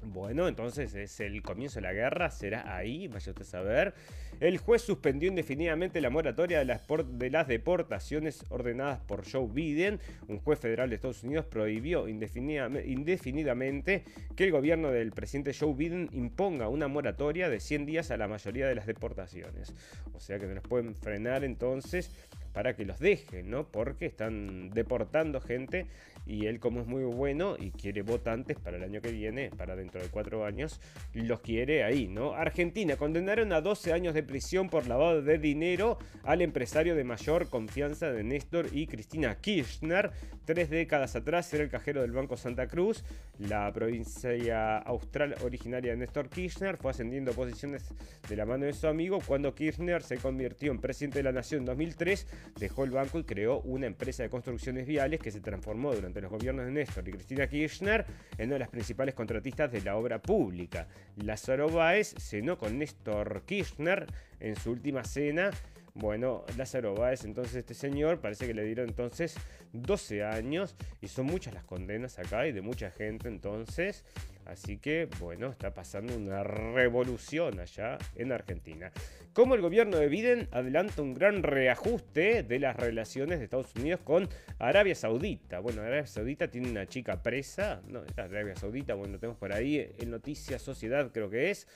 bueno, entonces es el comienzo de la guerra, será ahí, vaya usted a saber. El juez suspendió indefinidamente la moratoria de las, de las, deportaciones ordenadas por Joe Biden. Un juez federal de Estados Unidos prohibió indefinidamente que el gobierno del presidente Joe Biden imponga una moratoria de 100 días a la mayoría de las deportaciones. O sea que no nos pueden frenar entonces para que los dejen, ¿no? Porque están deportando gente y él como es muy bueno y quiere votantes para el año que viene, para dentro de cuatro años, los quiere ahí, ¿no? Argentina condenaron a 12 años de prisión por lavado de dinero al empresario de mayor confianza de Néstor y Cristina Kirchner. Tres décadas atrás era el cajero del Banco Santa Cruz, la provincia austral originaria de Néstor Kirchner, fue ascendiendo posiciones de la mano de su amigo cuando Kirchner se convirtió en presidente de la nación en 2003, dejó el banco y creó una empresa de construcciones viales que se transformó durante los gobiernos de Néstor y Cristina Kirchner en una de las principales contratistas de la obra pública. Lázaro Báez cenó con Néstor Kirchner en su última cena bueno, Lázaro Báez, entonces este señor, parece que le dieron entonces 12 años y son muchas las condenas acá y de mucha gente entonces. Así que, bueno, está pasando una revolución allá en Argentina. Como el gobierno de Biden adelanta un gran reajuste de las relaciones de Estados Unidos con Arabia Saudita. Bueno, Arabia Saudita tiene una chica presa, no, Arabia Saudita, bueno, lo tenemos por ahí en Noticias Sociedad, creo que es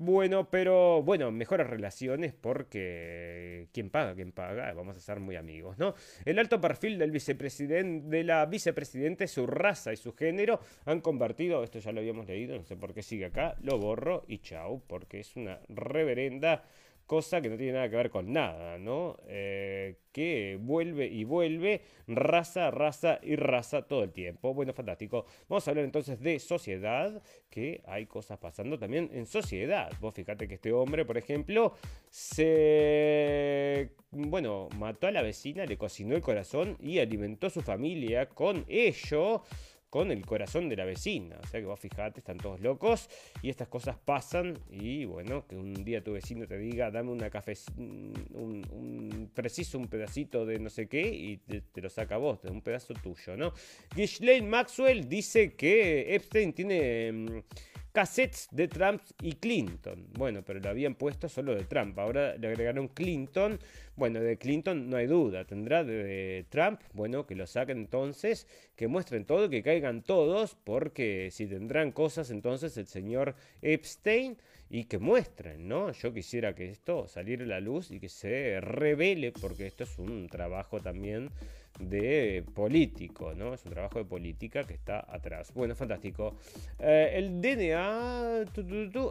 Bueno, pero bueno, mejores relaciones porque quién paga, quién paga, vamos a ser muy amigos, ¿no? El alto perfil del vicepresidente, de la vicepresidente, su raza y su género han convertido, esto ya lo habíamos leído, no sé por qué sigue acá, lo borro y chau, porque es una reverenda cosa que no tiene nada que ver con nada, ¿no? Eh, que vuelve y vuelve, raza, raza y raza todo el tiempo. Bueno, fantástico. Vamos a hablar entonces de sociedad, que hay cosas pasando también en sociedad. Vos fíjate que este hombre, por ejemplo, se... Bueno, mató a la vecina, le cocinó el corazón y alimentó a su familia con ello con el corazón de la vecina. O sea que vos fijate, están todos locos y estas cosas pasan y bueno, que un día tu vecino te diga, dame una café, un, preciso un pedacito de no sé qué y te, lo saca vos, de un pedazo tuyo, ¿no? Ghislaine Maxwell dice que Epstein tiene... Cassettes de Trump y Clinton. Bueno, pero lo habían puesto solo de Trump. Ahora le agregaron Clinton. Bueno, de Clinton no hay duda. Tendrá de, Trump. Bueno, que lo saquen entonces. Que muestren todo, que caigan todos. Porque si tendrán cosas entonces el señor Epstein. Y que muestren, ¿no? Yo quisiera que esto saliera a la luz y que se revele. Porque esto es un trabajo también de político, ¿no? Es un trabajo de política que está atrás. Bueno, fantástico. Eh, el DNA...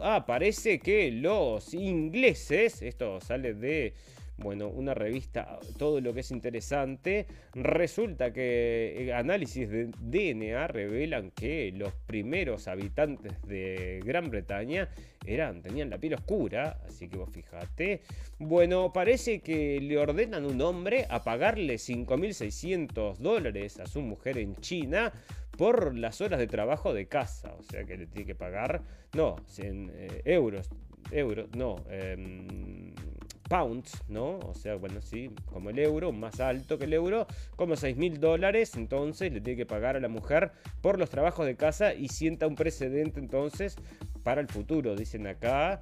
ah, parece que los ingleses, esto sale de bueno, una revista, todo lo que es interesante. Resulta que eh, análisis de DNA revelan que los primeros habitantes de Gran Bretaña eran, tenían la piel oscura, así que vos fijate. Bueno, parece que le ordenan un hombre a pagarle 5.600 dólares a su mujer en China por las horas de trabajo de casa. O sea que le tiene que pagar, no, 100 eh, euros, euros, no, em, pounds, ¿no? O sea, bueno, sí, como el euro, más alto que el euro, como 6 mil dólares, entonces le tiene que pagar a la mujer por los trabajos de casa y sienta un precedente entonces para el futuro, dicen acá.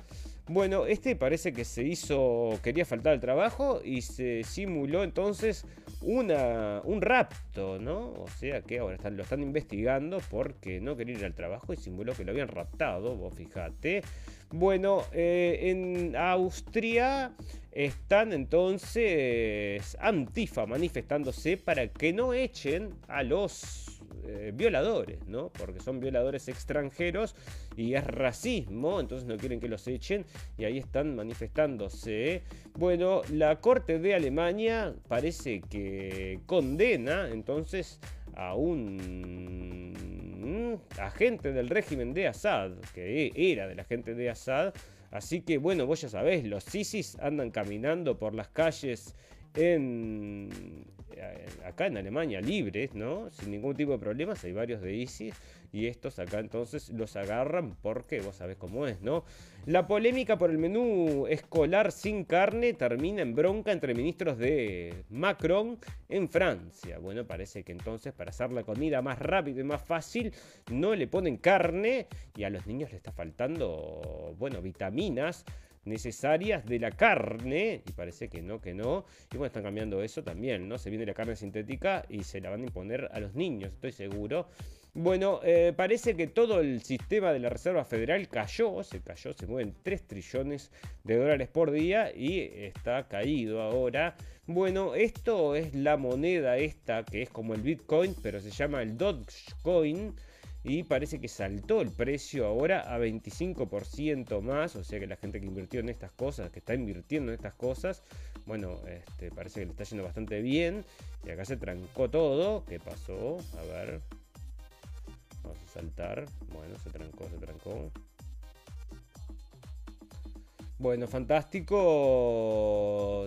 Bueno, este parece que se hizo, quería faltar al trabajo y se simuló entonces una, un rapto, ¿no? O sea que ahora están, lo están investigando porque no quería ir al trabajo y simuló que lo habían raptado, vos fijate. Bueno, eh, en Austria están entonces Antifa manifestándose para que no echen a los eh, violadores, ¿no? Porque son violadores extranjeros y es racismo, entonces no quieren que los echen y ahí están manifestándose. Bueno, la Corte de Alemania parece que condena entonces a un agente del régimen de Assad, que era del agente de Assad. Así que bueno, vos ya sabés, los ISIS andan caminando por las calles en, eh, acá en Alemania libres, ¿no? Sin ningún tipo de problemas, hay varios de ISIS y estos acá entonces los agarran porque vos sabés cómo es, ¿no? La polémica por el menú escolar sin carne termina en bronca entre ministros de Macron en Francia. Bueno, parece que entonces para hacer la comida más rápida y más fácil no le ponen carne y a los niños le está faltando, bueno, vitaminas necesarias de la carne, y parece que no, que no, y bueno, están cambiando eso también, ¿no? Se viene la carne sintética y se la van a imponer a los niños, estoy seguro. Bueno, eh, parece que todo el sistema de la Reserva Federal cayó, se cayó, se mueven 3 trillones de dólares por día y está caído ahora. Bueno, esto es la moneda esta que es como el Bitcoin, pero se llama el Dogecoin y parece que saltó el precio ahora a 25% más, o sea que la gente que invirtió en estas cosas, que está invirtiendo en estas cosas, bueno, este, parece que le está yendo bastante bien. Y acá se trancó todo. ¿Qué pasó? A ver. Vamos a saltar. Bueno, se trancó, se trancó. Bueno, fantástico.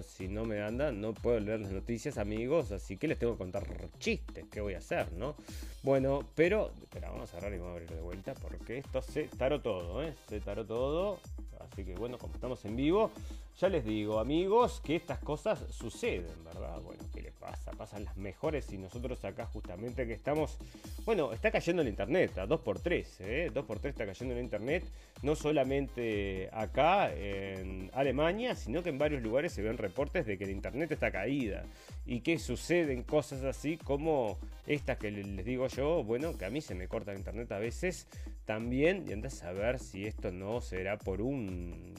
Si no me anda, no puedo leer las noticias, amigos. Así que les tengo que contar chistes. ¿Qué voy a hacer, no? Bueno, pero. Espera, vamos a cerrar y vamos a abrir de vuelta. Porque esto se taró todo, ¿eh? Se taró todo. Así que bueno, como estamos en vivo, ya les digo, amigos, que estas cosas suceden, ¿verdad? Bueno, ¿qué les pasa? Pasan las mejores y nosotros acá justamente que estamos... Bueno, está cayendo el internet, a 2x3, ¿eh? 2x3 está cayendo el internet, no solamente acá en Alemania, sino que en varios lugares se ven reportes de que el internet está caída y que suceden cosas así como estas que les digo yo, bueno, que a mí se me corta el internet a veces también, y andas a ver si esto no será por un,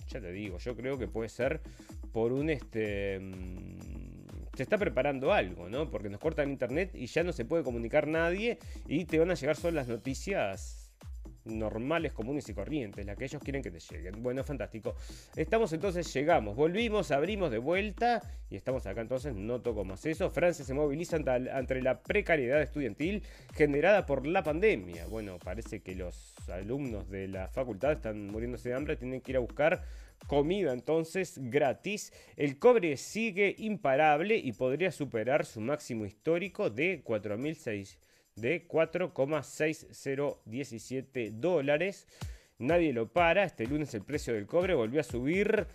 ya te digo, yo creo que puede ser por un este mm, se está preparando algo, ¿no? Porque nos cortan internet y ya no se puede comunicar nadie y te van a llegar solo las noticias normales, comunes y corrientes, las que ellos quieren que te lleguen. Bueno, fantástico. Estamos entonces, llegamos, volvimos, abrimos de vuelta y estamos acá entonces, no toco más eso. Francia se moviliza ante la precariedad estudiantil generada por la pandemia. Bueno, parece que los alumnos de la facultad están muriéndose de hambre, tienen que ir a buscar comida entonces gratis. El cobre sigue imparable y podría superar su máximo histórico de 4.600 de 4,6017 dólares. Nadie lo para. Este lunes el precio del cobre volvió a subir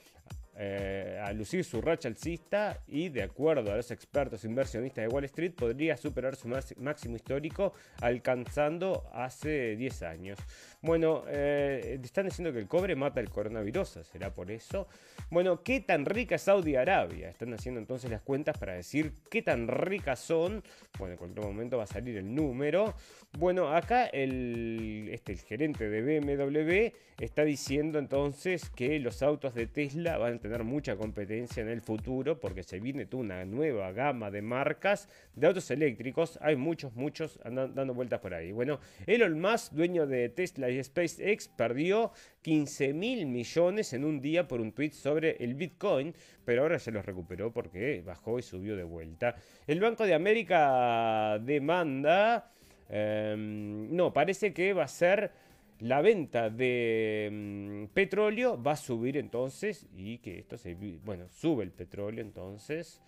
eh, a lucir su racha alcista y de acuerdo a los expertos inversionistas de Wall Street podría superar su máximo histórico alcanzando hace 10 años. Bueno, eh, están diciendo que el cobre mata el coronavirus, ¿será por eso? Bueno, ¿qué tan rica es Saudi Arabia? Están haciendo entonces las cuentas para decir qué tan ricas son. Bueno, en cualquier momento va a salir el número. Bueno, acá el, este, el gerente de BMW está diciendo entonces que los autos de Tesla van a tener mucha competencia en el futuro porque se viene toda una nueva gama de marcas de autos eléctricos. Hay muchos, muchos dando vueltas por ahí. Bueno, Elon Musk, dueño de Tesla y SpaceX, perdió 15 mil millones en un día por un tweet sobre el Bitcoin, pero ahora ya los recuperó porque bajó y subió de vuelta. El Banco de América demanda... Em, no, parece que va a ser la venta de mm, petróleo va a subir entonces y que esto se... Bueno, sube el petróleo entonces.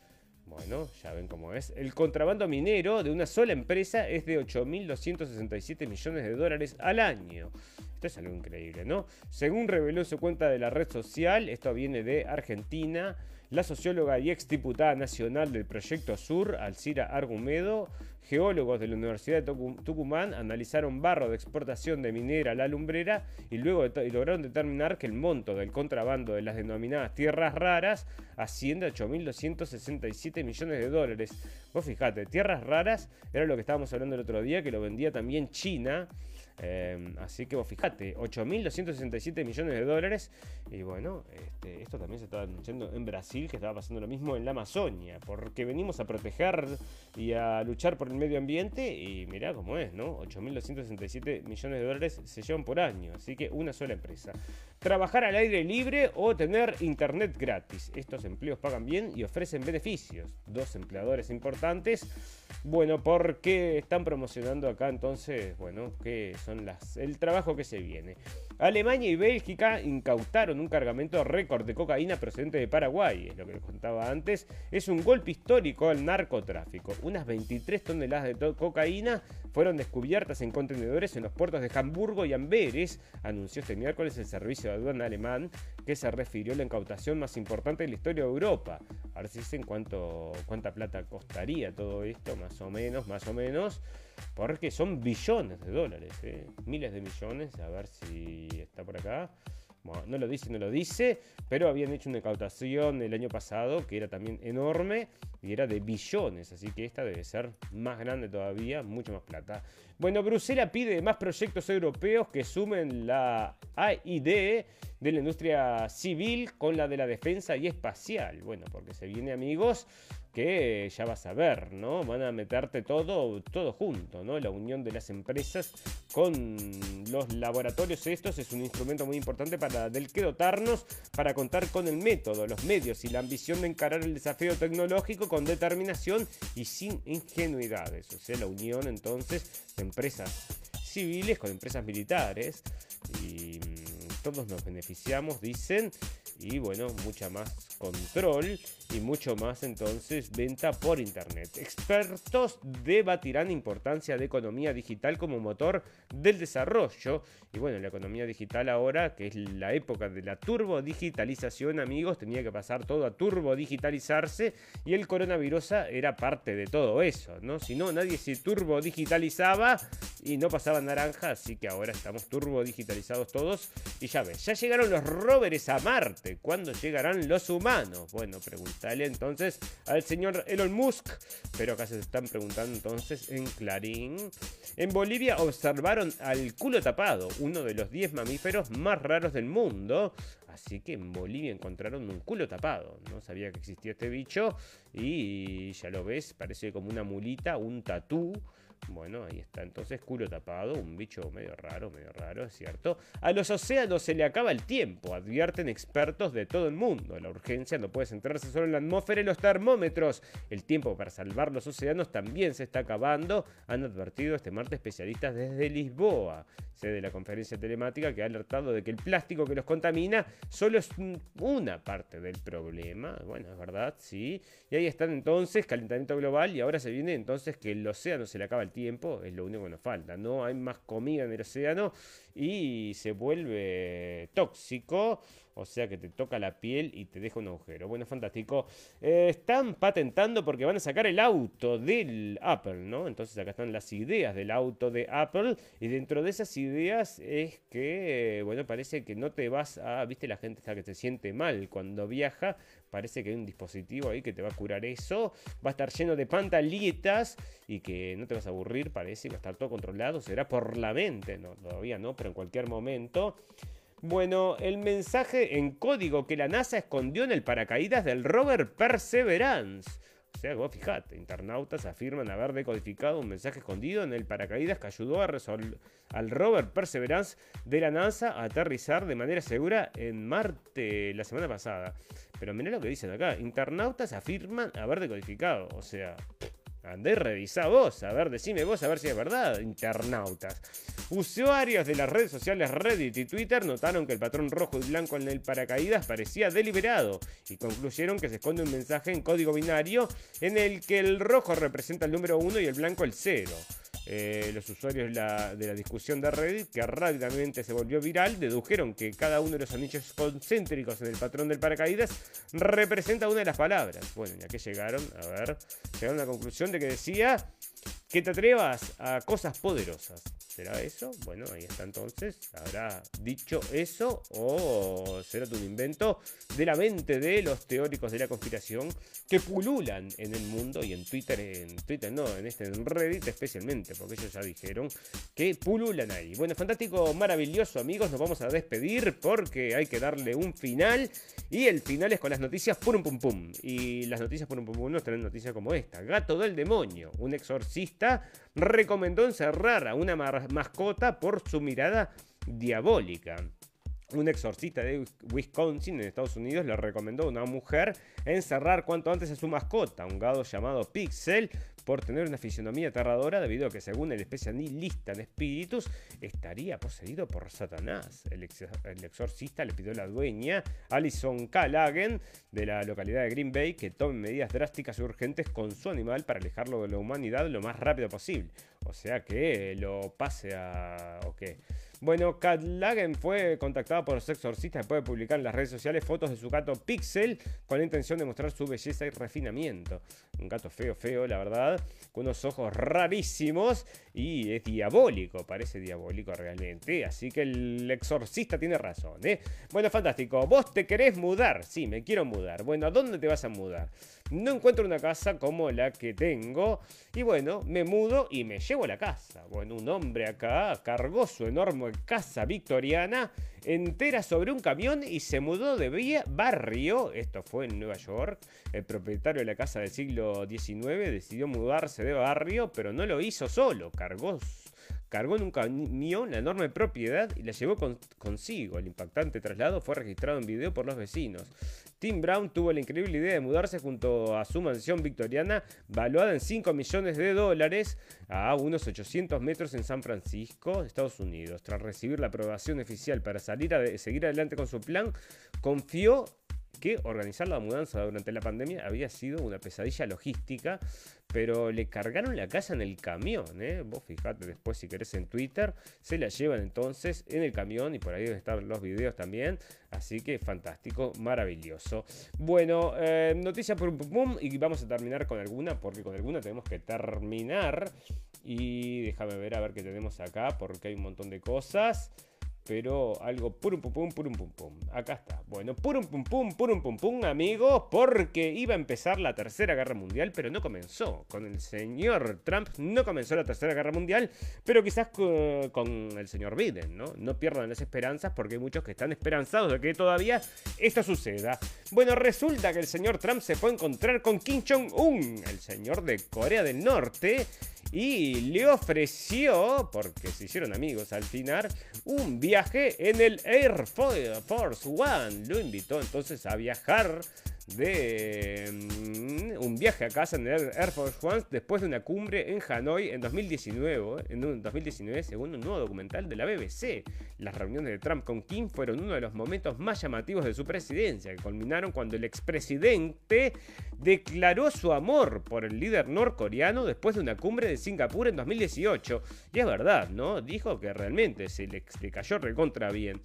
Bueno, ya ven cómo es. El contrabando minero de una sola empresa es de 8.267 millones de dólares al año. Esto es algo increíble, ¿no? Según reveló su cuenta de la red social, esto viene de Argentina, la socióloga y ex diputada nacional del Proyecto Sur, Alcira Argumedo, Geólogos de la Universidad de Tucumán analizaron barro de exportación de minera a la lumbrera y luego lograron determinar que el monto del contrabando de las denominadas tierras raras asciende a 8.267 millones de dólares. Vos fijate, tierras raras era lo que estábamos hablando el otro día, que lo vendía también China. Em, así que vos fijate, 8.267 millones de dólares. Y bueno, este, esto también se estaba anunciando en Brasil, que estaba pasando lo mismo en la Amazonia, porque venimos a proteger y a luchar por el medio ambiente. Y mirá cómo es, ¿no? 8.267 millones de dólares se llevan por año. Así que una sola empresa. Trabajar al aire libre o tener internet gratis. Estos empleos pagan bien y ofrecen beneficios. Dos empleadores importantes. Bueno, porque están promocionando acá entonces, bueno, que son las el trabajo que se viene. Alemania y Bélgica incautaron un cargamento récord de cocaína procedente de Paraguay, es lo que les contaba antes. Es un golpe histórico al narcotráfico. Unas 23 toneladas de cocaína fueron descubiertas en contenedores en los puertos de Hamburgo y Amberes, anunció este miércoles el servicio de aduana alemán, que se refirió a la incautación más importante de la historia de Europa. A ver si dicen cuánto, cuánta plata costaría todo esto, más o menos, más o menos, porque son billones de dólares, ¿eh? miles de millones, a ver si está por acá no lo dice, no lo dice, pero habían hecho una incautación el año pasado que era también enorme y era de billones, así que esta debe ser más grande todavía, mucho más plata. Bueno, Bruselas pide más proyectos europeos que sumen la AID de la industria civil con la de la defensa y espacial. Bueno, porque se viene amigos que ya vas a ver, ¿no? Van a meterte todo, todo junto, ¿no? La unión de las empresas con los laboratorios estos es un instrumento muy importante para del que dotarnos para contar con el método, los medios y la ambición de encarar el desafío tecnológico con determinación y sin ingenuidades. O sea, la unión entonces de empresas civiles con empresas militares y mm, todos nos beneficiamos, dicen, y bueno, mucha más control y mucho más entonces venta por internet. Expertos debatirán importancia de economía digital como motor del desarrollo y bueno, la economía digital ahora, que es la época de la turbo digitalización, amigos, tenía que pasar todo a turbo digitalizarse y el coronavirus era parte de todo eso, ¿no? Si no, nadie se turbo digitalizaba y no pasaba naranja, así que ahora estamos turbo digitalizados todos y ya ves, ya llegaron los rovers a Marte Marte? ¿Cuándo llegarán los humanos? Bueno, pregúntale entonces al señor Elon Musk. Pero acá se están preguntando entonces en Clarín. En Bolivia observaron al culo tapado, uno de los 10 mamíferos más raros del mundo. Así que en Bolivia encontraron un culo tapado. No sabía que existía este bicho. Y ya lo ves, parece como una mulita, un tatú bueno, ahí está entonces culo tapado, un bicho medio raro, medio raro, es cierto. A los océanos se le acaba el tiempo, advierten expertos de todo el mundo. La urgencia no puede centrarse solo en la atmósfera y los termómetros. El tiempo para salvar los océanos también se está acabando, han advertido este martes especialistas desde Lisboa, sede de la conferencia telemática que ha alertado de que el plástico que los contamina solo es una parte del problema. Bueno, es verdad, sí. Y ahí están entonces, calentamiento global, y ahora se viene entonces que el océano se le acaba el tiempo, es lo único que nos falta. No hay más comida en el océano y se vuelve tóxico, o sea que te toca la piel y te deja un agujero. Bueno, fantástico. Eh, están patentando porque van a sacar el auto del Apple, ¿no? Entonces acá están las ideas del auto de Apple y dentro de esas ideas es que, bueno, parece que no te vas a, viste, la gente está que se siente mal cuando viaja, parece que hay un dispositivo ahí que te va a curar eso, va a estar lleno de pantallitas y que no te vas a aburrir, parece, va a estar todo controlado, será por la mente, no, todavía no, pero en cualquier momento. Bueno, el mensaje en código que la NASA escondió en el paracaídas del rover Perseverance. O sea, vos fijate, internautas afirman haber decodificado un mensaje escondido en el paracaídas que ayudó a al rover Perseverance de la NASA a aterrizar de manera segura en Marte la semana pasada. Pero mirá lo que dicen acá, internautas afirman haber decodificado, o sea, Andé, revisá vos, a ver, decime vos, a ver si es verdad, internautas. Usuarios de las redes sociales Reddit y Twitter notaron que el patrón rojo y blanco en el paracaídas parecía deliberado y concluyeron que se esconde un mensaje en código binario en el que el rojo representa el número 1 y el blanco el 0. Eh, los usuarios de la, de la, discusión de Reddit, que rápidamente se volvió viral, dedujeron que cada uno de los anillos concéntricos en el patrón del paracaídas representa una de las palabras. Bueno, ya que llegaron, a ver, llegaron a la conclusión de que decía que te atrevas a cosas poderosas. ¿Será eso? Bueno, ahí está entonces. ¿Habrá dicho eso o será un invento de la mente de los teóricos de la conspiración que pululan en el mundo y en Twitter, en Twitter no, en este Reddit especialmente, porque ellos ya dijeron que pululan ahí. Bueno, fantástico, maravilloso amigos, nos vamos a despedir porque hay que darle un final y el final es con las noticias pum pum pum. Y las noticias pum pum pum nos traen noticias como esta. Gato del demonio, un recomendó encerrar a una mascota por su mirada diabólica. Un exorcista de Wisconsin, en Estados Unidos, le recomendó a una mujer encerrar cuanto antes a su mascota, un gado llamado Pixel, por tener una fisionomía aterradora debido a que según el especialista en espíritus estaría poseído por Satanás. El, exorcista le pidió a la dueña, Alison Callaghan, de la localidad de Green Bay, que tome medidas drásticas y urgentes con su animal para alejarlo de la humanidad lo más rápido posible. O sea que lo pase a... ¿O qué? Bueno, Kat Lagen fue contactada por los exorcistas después de publicar en las redes sociales fotos de su gato Pixel con la intención de mostrar su belleza y refinamiento. Un gato feo, feo, la verdad, con unos ojos rarísimos y es diabólico, parece diabólico realmente. Así que el exorcista tiene razón, ¿eh? Bueno, fantástico. ¿Vos te querés mudar? Sí, me quiero mudar. Bueno, ¿a dónde te vas a mudar? No encuentro una casa como la que tengo y bueno, me mudo y me llevo la casa. Bueno, un hombre acá cargó su enorme casa victoriana entera sobre un camión y se mudó de barrio. Esto fue en Nueva York. El propietario de la casa del siglo XIX decidió mudarse de barrio, pero no lo hizo solo. Cargó cargó en un camión la enorme propiedad y la llevó consigo. El impactante traslado fue registrado en video por los vecinos. Tim Brown tuvo la increíble idea de mudarse junto a su mansión victoriana, valuada en 5 millones de dólares, a unos 800 metros en San Francisco, Estados Unidos. Tras recibir la aprobación oficial para salir a seguir adelante con su plan, confió que organizar la mudanza durante la pandemia había sido una pesadilla logística, pero le cargaron la casa en el camión, ¿eh? Vos fijate después si querés en Twitter, se la llevan entonces en el camión y por ahí deben estar los videos también, así que fantástico, maravilloso. Bueno, eh, noticia por pum, pum y vamos a terminar con alguna, porque con alguna tenemos que terminar y déjame ver a ver qué tenemos acá, porque hay un montón de cosas. Pero algo purum pum pum purum pum pum. Acá está. Bueno, purum pum pum purum pum pum, amigos, porque iba a empezar la Tercera Guerra Mundial, pero no comenzó. Con el señor Trump no comenzó la Tercera Guerra Mundial, pero quizás con el señor Biden, ¿no? No pierdan las esperanzas porque hay muchos que están esperanzados de que todavía esto suceda. Bueno, resulta que el señor Trump se fue a encontrar con Kim Jong-un, el señor de Corea del Norte, y le ofreció, porque se hicieron amigos al final, un viaje en el Air Force One. Lo invitó entonces a viajar de mm, un viaje a casa en el Air Force One después de una cumbre en Hanoi en 2019, en un 2019 según un nuevo documental de la BBC. Las reuniones de Trump con Kim fueron uno de los momentos más llamativos de su presidencia, que culminaron cuando el expresidente declaró su amor por el líder norcoreano después de una cumbre de Singapur en 2018. Y es verdad, ¿no? Dijo que realmente se le, cayó recontra bien.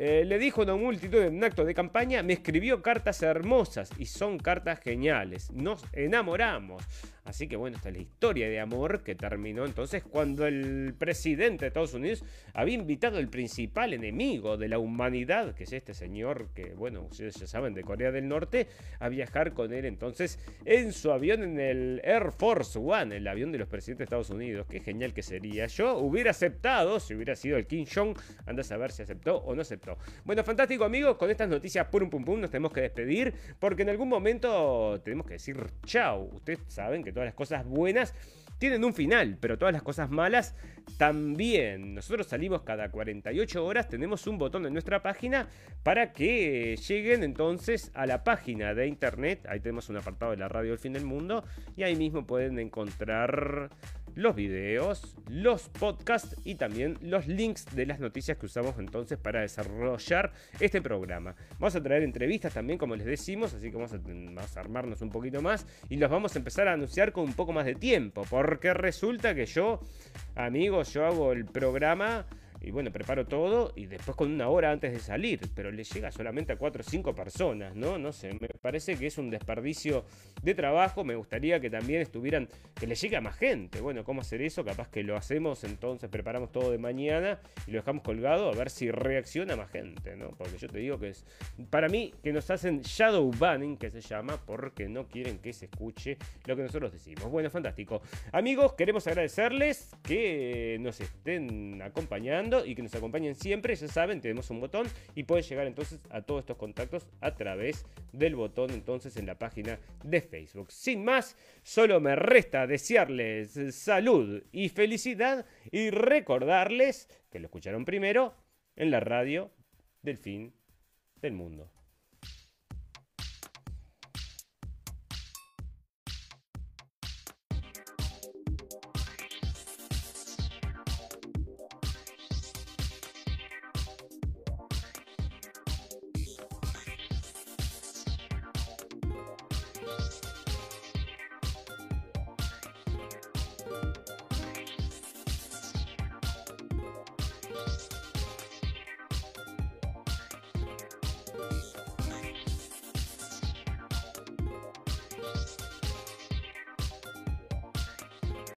Eh, le dijo a una multitud en un acto de campaña, me escribió cartas hermosas y son cartas geniales. Nos enamoramos. Así que bueno, esta es la historia de amor que terminó entonces cuando el presidente de Estados Unidos había invitado al principal enemigo de la humanidad, que es este señor que, bueno, ustedes ya saben, de Corea del Norte, a viajar con él entonces en su avión en el Air Force One, el avión de los presidentes de Estados Unidos. Qué genial que sería. Yo hubiera aceptado si hubiera sido el Kim Jong. Anda a saber si aceptó o no aceptó. Bueno, fantástico amigos, con estas noticias pum pum pum nos tenemos que despedir porque en algún momento tenemos que decir chao. Ustedes saben que todas las cosas buenas tienen un final, pero todas las cosas malas también. Nosotros salimos cada 48 horas, tenemos un botón en nuestra página para que lleguen entonces a la página de internet. Ahí tenemos un apartado de la radio del fin del mundo y ahí mismo pueden encontrar los videos, los podcasts y también los links de las noticias que usamos entonces para desarrollar este programa. Vamos a traer entrevistas también, como les decimos, así que vamos a, armarnos un poquito más y los vamos a empezar a anunciar con un poco más de tiempo, porque resulta que yo, amigos, yo hago el programa y bueno, preparo todo y después con una hora antes de salir, pero le llega solamente a 4 o 5 personas, ¿no? No sé, me parece que es un desperdicio de trabajo, me gustaría que también estuvieran, que le llegue a más gente. Bueno, ¿cómo hacer eso? Capaz que lo hacemos, entonces preparamos todo de mañana y lo dejamos colgado a ver si reacciona más gente, ¿no? Porque yo te digo que es, para mí, que nos hacen shadow banning, que se llama, porque no quieren que se escuche lo que nosotros decimos. Bueno, fantástico. Amigos, queremos agradecerles que nos estén y que nos acompañen siempre. Ya saben, tenemos un botón y pueden llegar entonces a todos estos contactos a través del botón entonces en la página de Facebook. Sin más, solo me resta desearles salud y felicidad y recordarles que lo escucharon primero en la radio del fin del mundo.